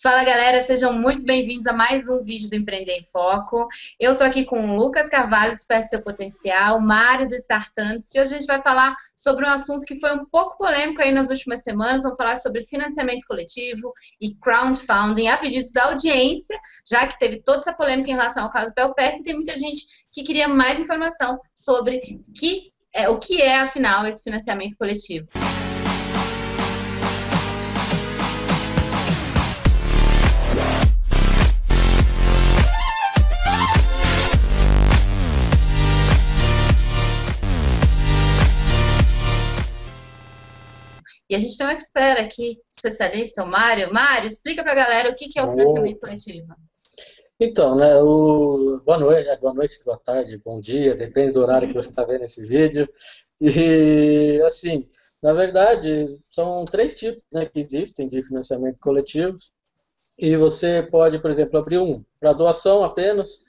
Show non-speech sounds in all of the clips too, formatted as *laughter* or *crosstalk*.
Fala galera, sejam muito bem-vindos a mais um vídeo do Empreender em Foco. Eu tô aqui com o Lucas Carvalho, do Seu Potencial, Mário do Startantes, e hoje a gente vai falar sobre um assunto que foi um pouco polêmico aí nas últimas semanas. Vamos falar sobre financiamento coletivo e crowdfunding a pedidos da audiência, já que teve toda essa polêmica em relação ao caso Pelpes e tem muita gente que queria mais informação sobre que, é, o que é, afinal, esse financiamento coletivo. E a gente tem um expert aqui, especialista, o Mário. Mário, explica para a galera o que, é o financiamento coletivo. Então, né, o... boa noite, boa noite, boa tarde, bom dia, depende do horário que você está vendo esse vídeo. E, assim, na verdade, são três tipos né, que existem de financiamento coletivos. E você pode, por exemplo, abrir um para doação apenas,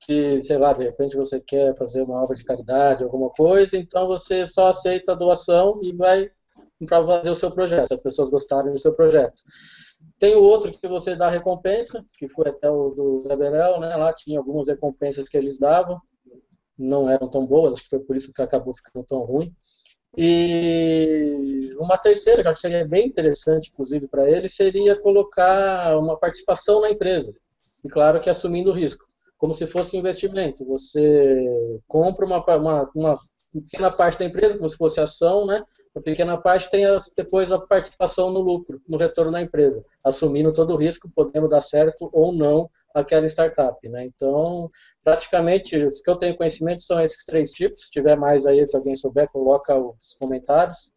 que, sei lá, de repente você quer fazer uma obra de caridade, alguma coisa, então você só aceita a doação e vai para fazer o seu projeto, as pessoas gostarem do seu projeto. Tem o outro que você dá recompensa, que foi até o do Zé Berel, né? Lá tinha algumas recompensas que eles davam, não eram tão boas, acho que foi por isso que acabou ficando tão ruim. E uma terceira, que acho que seria bem interessante, inclusive, para ele, seria colocar uma participação na empresa. E claro que assumindo o risco, como se fosse um investimento. Você compra uma, uma, uma pequena parte da empresa, como se fosse ação, né? A pequena parte tem as, depois a participação no lucro, no retorno da empresa, assumindo todo o risco, podendo dar certo ou não aquela startup, né? Então, praticamente, os que eu tenho conhecimento são esses três tipos. Se tiver mais aí, se alguém souber, coloca os comentários.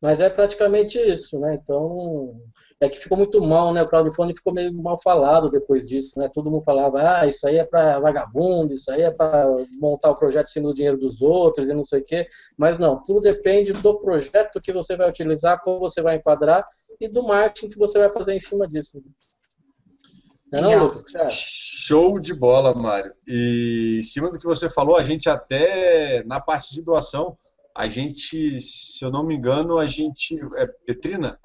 Mas é praticamente isso, né? Então, é que ficou muito mal, né? O crowdfunding ficou meio mal falado depois disso, né? Todo mundo falava, ah, isso aí é para vagabundo, isso aí é para montar o projeto sem o dinheiro dos outros e não sei o quê. Mas não, tudo depende do projeto que você vai utilizar, como você vai enquadrar e do marketing que você vai fazer em cima disso. Não, é não Lucas? Show de bola, Mário. E em cima do que você falou, a gente até na parte de doação a gente, se eu não me engano, a gente. É Petrina?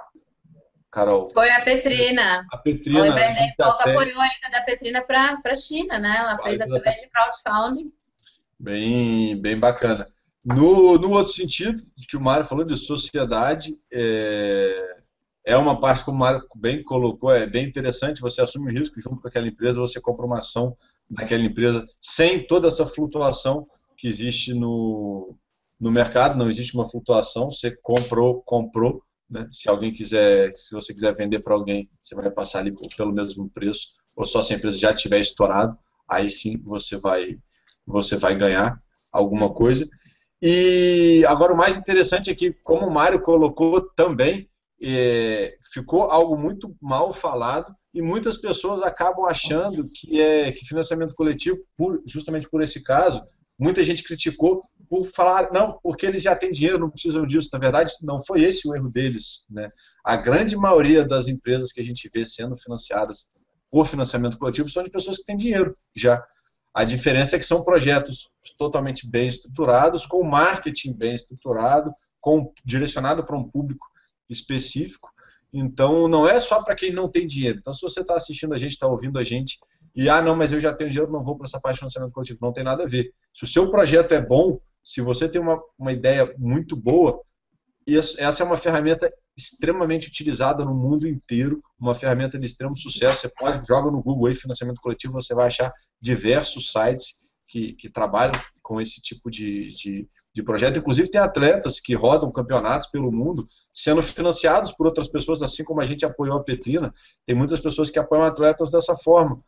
Carol? Foi a Petrina. A Petrina. O Empreender até... apoiou a ida da Petrina para a China, né? Ela fez através de crowdfunding. Bem, bem bacana. No, no outro sentido, que o Mário falou de sociedade, é, é uma parte, como o Mário bem colocou, é bem interessante, você assume o risco junto com aquela empresa, você compra uma ação daquela empresa sem toda essa flutuação que existe no, no mercado, não existe uma flutuação, você comprou, comprou, né? se alguém quiser, se você quiser vender para alguém, você vai passar ali pelo mesmo preço, ou só se a empresa já tiver estourado, aí sim você vai, você vai ganhar alguma coisa. E agora o mais interessante é que, como o Mário colocou também, é, ficou algo muito mal falado e muitas pessoas acabam achando que é que financiamento coletivo, por, justamente por esse caso, Muita gente criticou por falar, não, porque eles já têm dinheiro, não precisam disso. Na verdade, não foi esse o erro deles. Né? A grande maioria das empresas que a gente vê sendo financiadas por financiamento coletivo são de pessoas que têm dinheiro já. A diferença é que são projetos totalmente bem estruturados, com marketing bem estruturado, com, direcionado para um público específico. Então, não é só para quem não tem dinheiro. Então, se você está assistindo a gente, está ouvindo a gente e, ah, não, mas eu já tenho dinheiro, não vou para essa parte de financiamento coletivo. Não tem nada a ver. Se o seu projeto é bom, se você tem uma, uma ideia muito boa, essa é uma ferramenta extremamente utilizada no mundo inteiro, uma ferramenta de extremo sucesso. Você pode, joga no Google aí, financiamento coletivo, você vai achar diversos sites que, que trabalham com esse tipo de, de, de projeto. Inclusive, tem atletas que rodam campeonatos pelo mundo sendo financiados por outras pessoas, assim como a gente apoiou a Petrina. Tem muitas pessoas que apoiam atletas dessa forma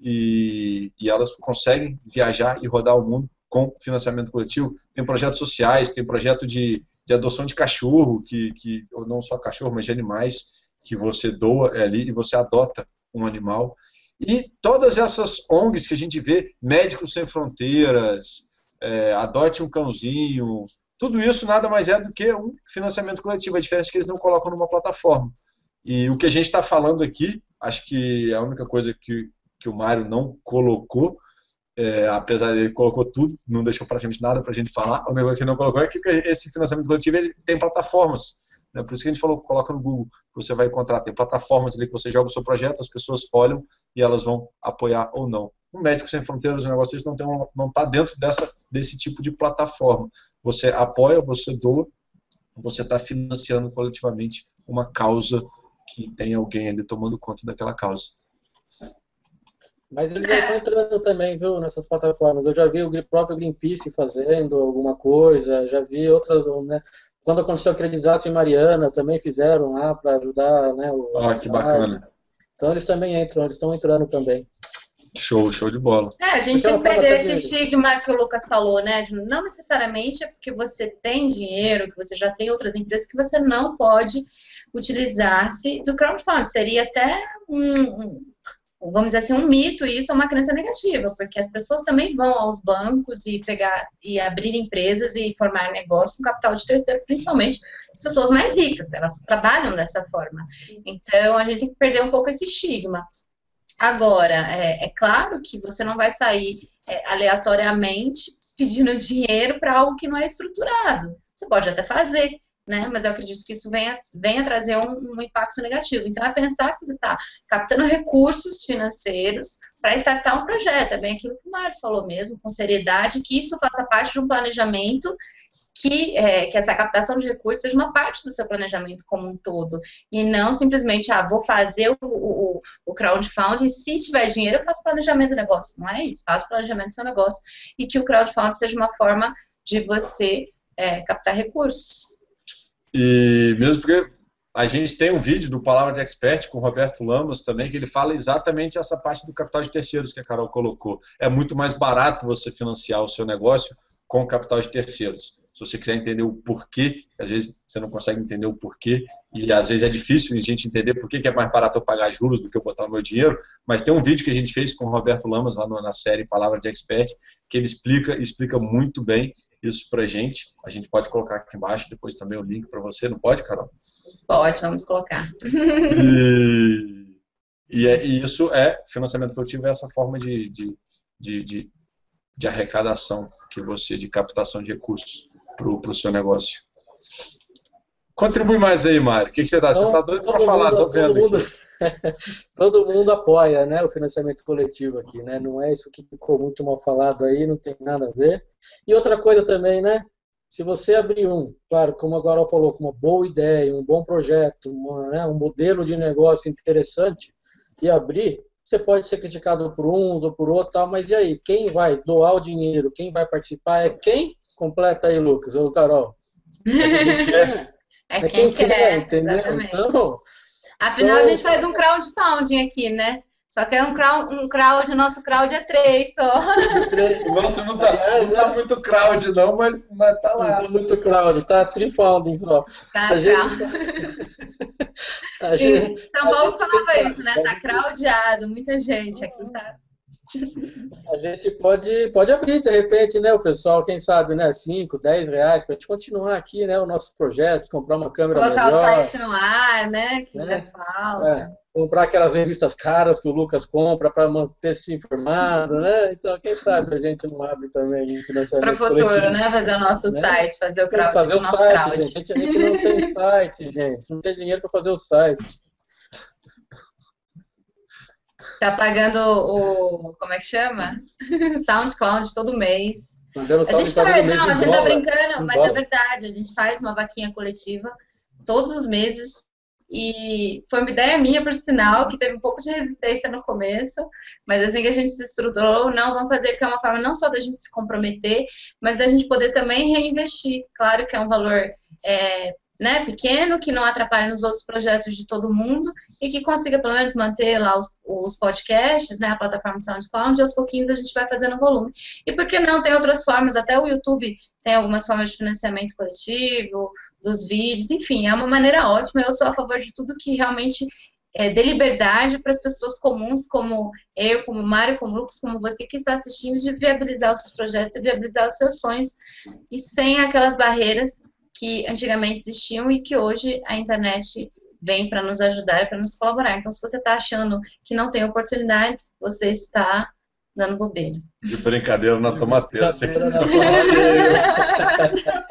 e, e elas conseguem viajar e rodar o mundo com financiamento coletivo. Tem projetos sociais, tem projeto de, de adoção de cachorro, que, que, ou não só cachorro, mas de animais, que você doa ali e você adota um animal. E todas essas ONGs que a gente vê, Médicos Sem Fronteiras, é, Adote um Cãozinho, tudo isso nada mais é do que um financiamento coletivo. A diferença é que eles não colocam numa plataforma. E o que a gente está falando aqui, acho que é a única coisa que que o Mário não colocou, é, apesar de ele colocou tudo, não deixou praticamente nada para a gente falar. O negócio que ele não colocou é que esse financiamento coletivo ele tem plataformas. Né? Por isso que a gente falou, coloca no Google, você vai encontrar, tem plataformas ali que você joga o seu projeto, as pessoas olham e elas vão apoiar ou não. O Médico Sem Fronteiras, o negócio não está não tá dentro dessa, desse tipo de plataforma. Você apoia, você doa, você está financiando coletivamente uma causa que tem alguém ali tomando conta daquela causa. Mas eles já estão entrando também, viu, nessas plataformas. Eu já vi o próprio Greenpeace fazendo alguma coisa, já vi outras, né? Quando aconteceu aquele desastre em Mariana, também fizeram lá para ajudar, né? Ah, que bacana. Então eles também entram, eles estão entrando também. Show, show de bola. É, a gente porque tem que perder esse estigma que o Lucas falou, né? Não necessariamente é porque você tem dinheiro, que você já tem outras empresas, que você não pode utilizar-se do crowdfunding. Seria até um, vamos dizer assim, um mito e isso é uma crença negativa, porque as pessoas também vão aos bancos e pegar e abrir empresas e formar negócio com capital de terceiro, principalmente as pessoas mais ricas, elas trabalham dessa forma. Então a gente tem que perder um pouco esse estigma. Agora, é, é claro que você não vai sair é, aleatoriamente pedindo dinheiro para algo que não é estruturado. Você pode até fazer, né? Mas eu acredito que isso venha, venha trazer um, um impacto negativo. Então, é pensar que você está captando recursos financeiros para startar um projeto. É bem aquilo que o Mário falou mesmo, com seriedade, que isso faça parte de um planejamento que, é, que essa captação de recursos seja uma parte do seu planejamento como um todo. E não simplesmente, ah, vou fazer o, o, o crowdfunding, se tiver dinheiro, eu faço planejamento do negócio. Não é isso, faço planejamento do seu negócio. E que o crowdfunding seja uma forma de você é, captar recursos. E mesmo porque a gente tem um vídeo do Palavra de Expert com o Roberto Lamas também, que ele fala exatamente essa parte do capital de terceiros que a Carol colocou. É muito mais barato você financiar o seu negócio com capital de terceiros. Se você quiser entender o porquê, às vezes você não consegue entender o porquê, e às vezes é difícil a gente entender por que é mais barato eu pagar juros do que eu botar o meu dinheiro, mas tem um vídeo que a gente fez com o Roberto Lamas lá na série Palavra de Expert, que ele explica, explica muito bem isso para a gente. A gente pode colocar aqui embaixo depois também o link para você, não pode, Carol? Pode, vamos colocar. E, *laughs* e, é, e isso é, financiamento coletivo é essa forma de, de, de, de, de arrecadação que você, de captação de recursos para o seu negócio. Contribui mais aí, Mário. O que, que você está? Você está doido para falar, estou vendo. Mundo, *laughs* todo mundo apoia né, o financiamento coletivo aqui, né? Não é isso que ficou muito mal falado aí, não tem nada a ver. E outra coisa também, né? Se você abrir um, claro, como agora eu falou, com uma boa ideia, um bom projeto, uma, né, um modelo de negócio interessante, e abrir, você pode ser criticado por uns ou por outros, tal, mas e aí? Quem vai doar o dinheiro? Quem vai participar? É quem? Completa aí, Lucas, ou Carol. *laughs* É, é quem, quem quer, quer, entendeu? Exatamente. Então, Afinal, a gente faz um crowdfunding aqui, né? Só que é um crowd, um crowd, nosso crowd é três só. *laughs* O nosso não tá, não tá muito crowd, não, mas, mas tá lá. Não tá muito crowd, tá trifounding só. Tá, a gente... *laughs* *laughs* a gente... São Paulo falava isso, né? Tá crowdado, muita gente. Aqui tá *laughs* a gente pode, pode abrir, de repente, né, o pessoal, quem sabe, né, 5, 10 reais, para a gente continuar aqui, né, os nossos projetos, comprar uma câmera Colocar melhor. Colocar o site no ar, né, que né? falta. É, comprar aquelas revistas caras que o Lucas compra para manter-se informado, né, então, quem sabe a gente não abre também Para o futuro, coletivo. né, fazer o nosso né? site, fazer o crowd, fazer o, nosso site, crowd. Gente. A gente não tem site, gente, não tem dinheiro para fazer o site. Tá pagando o. Como é que chama? *laughs* SoundCloud todo mês. A gente faz, não, a gente tá brincando, mas é verdade, a gente faz uma vaquinha coletiva todos os meses. E foi uma ideia minha, por sinal, que teve um pouco de resistência no começo, mas assim que a gente se estruturou, não, vamos fazer, porque é uma forma não só da gente se comprometer, mas da gente poder também reinvestir. Claro que é um valor é, né, pequeno, que não atrapalhe nos outros projetos de todo mundo e que consiga pelo menos manter lá os, os podcasts, né, a plataforma de SoundCloud, e aos pouquinhos a gente vai fazendo volume. E por que não? Tem outras formas, até o YouTube tem algumas formas de financiamento coletivo, dos vídeos, enfim, é uma maneira ótima. Eu sou a favor de tudo que realmente é, dê liberdade para as pessoas comuns, como eu, como Mário, como Lucas, como você que está assistindo, de viabilizar os seus projetos e viabilizar os seus sonhos, e sem aquelas barreiras que antigamente existiam e que hoje a internet vem para nos ajudar e para nos colaborar. Então, se você está achando que não tem oportunidades, você está dando bobeira. De brincadeira na tomateira. Brincadeira na tomateira.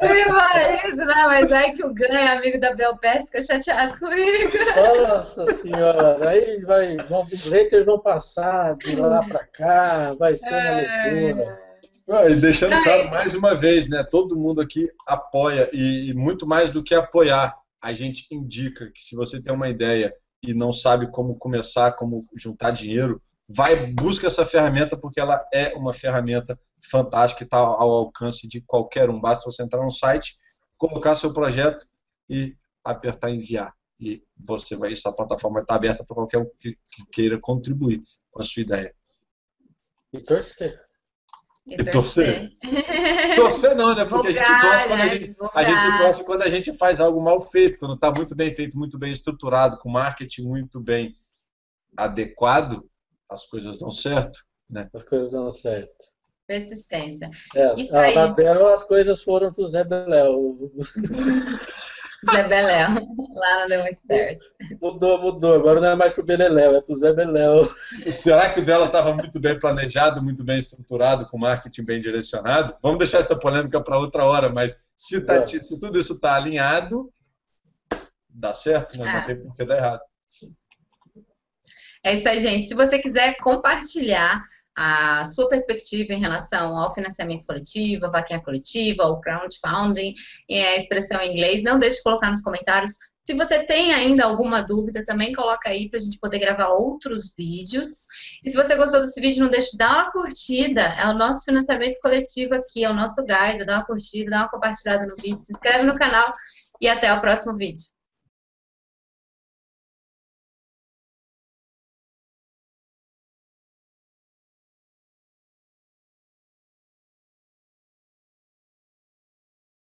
Eu ia falar isso, né? Mas aí que o ganho, amigo da Belpes, fica chateado comigo. Nossa senhora, aí vai, vão, os haters vão passar de lá pra cá, vai ser uma loucura. Ah, e deixando claro mais uma vez, né? Todo mundo aqui apoia e, e muito mais do que apoiar, a gente indica que se você tem uma ideia e não sabe como começar, como juntar dinheiro, vai busca essa ferramenta porque ela é uma ferramenta fantástica e está ao alcance de qualquer um. Basta você entrar no site, colocar seu projeto e apertar enviar. E você vai, essa plataforma está aberta para qualquer um que, que, queira contribuir com a sua ideia. E torcer. E torcer. *laughs* torcer não, né? Porque a gente torce quando a gente, a gente torce quando a gente faz algo mal feito, quando está muito bem feito, muito bem estruturado, com marketing muito bem adequado, as coisas dão certo, né? As coisas dão certo. Persistência. É, Isso aí. Na Bel, as coisas foram pro Zé Beléu. *laughs* Zé Beléu. Lá não deu muito certo. Mudou, mudou. Agora não é mais pro Beleléu, é pro Zé Beléu. Será que o dela estava muito bem planejado, muito bem estruturado, com marketing bem direcionado? Vamos deixar essa polêmica para outra hora, mas se, tá, se tudo isso está alinhado, dá certo, né? Ah. Não tem por que dar errado. É isso aí, gente. Se você quiser compartilhar a sua perspectiva em relação ao financiamento coletivo, a vaquinha coletiva, ao crowdfunding, a expressão em inglês, não deixe de colocar nos comentários. Se você tem ainda alguma dúvida, também coloca aí para a gente poder gravar outros vídeos. E se você gostou desse vídeo, não deixe de dar uma curtida. É o nosso financiamento coletivo aqui, é o nosso gás. É uma curtida, dar uma compartilhada no vídeo, se inscreve no canal e até o próximo vídeo.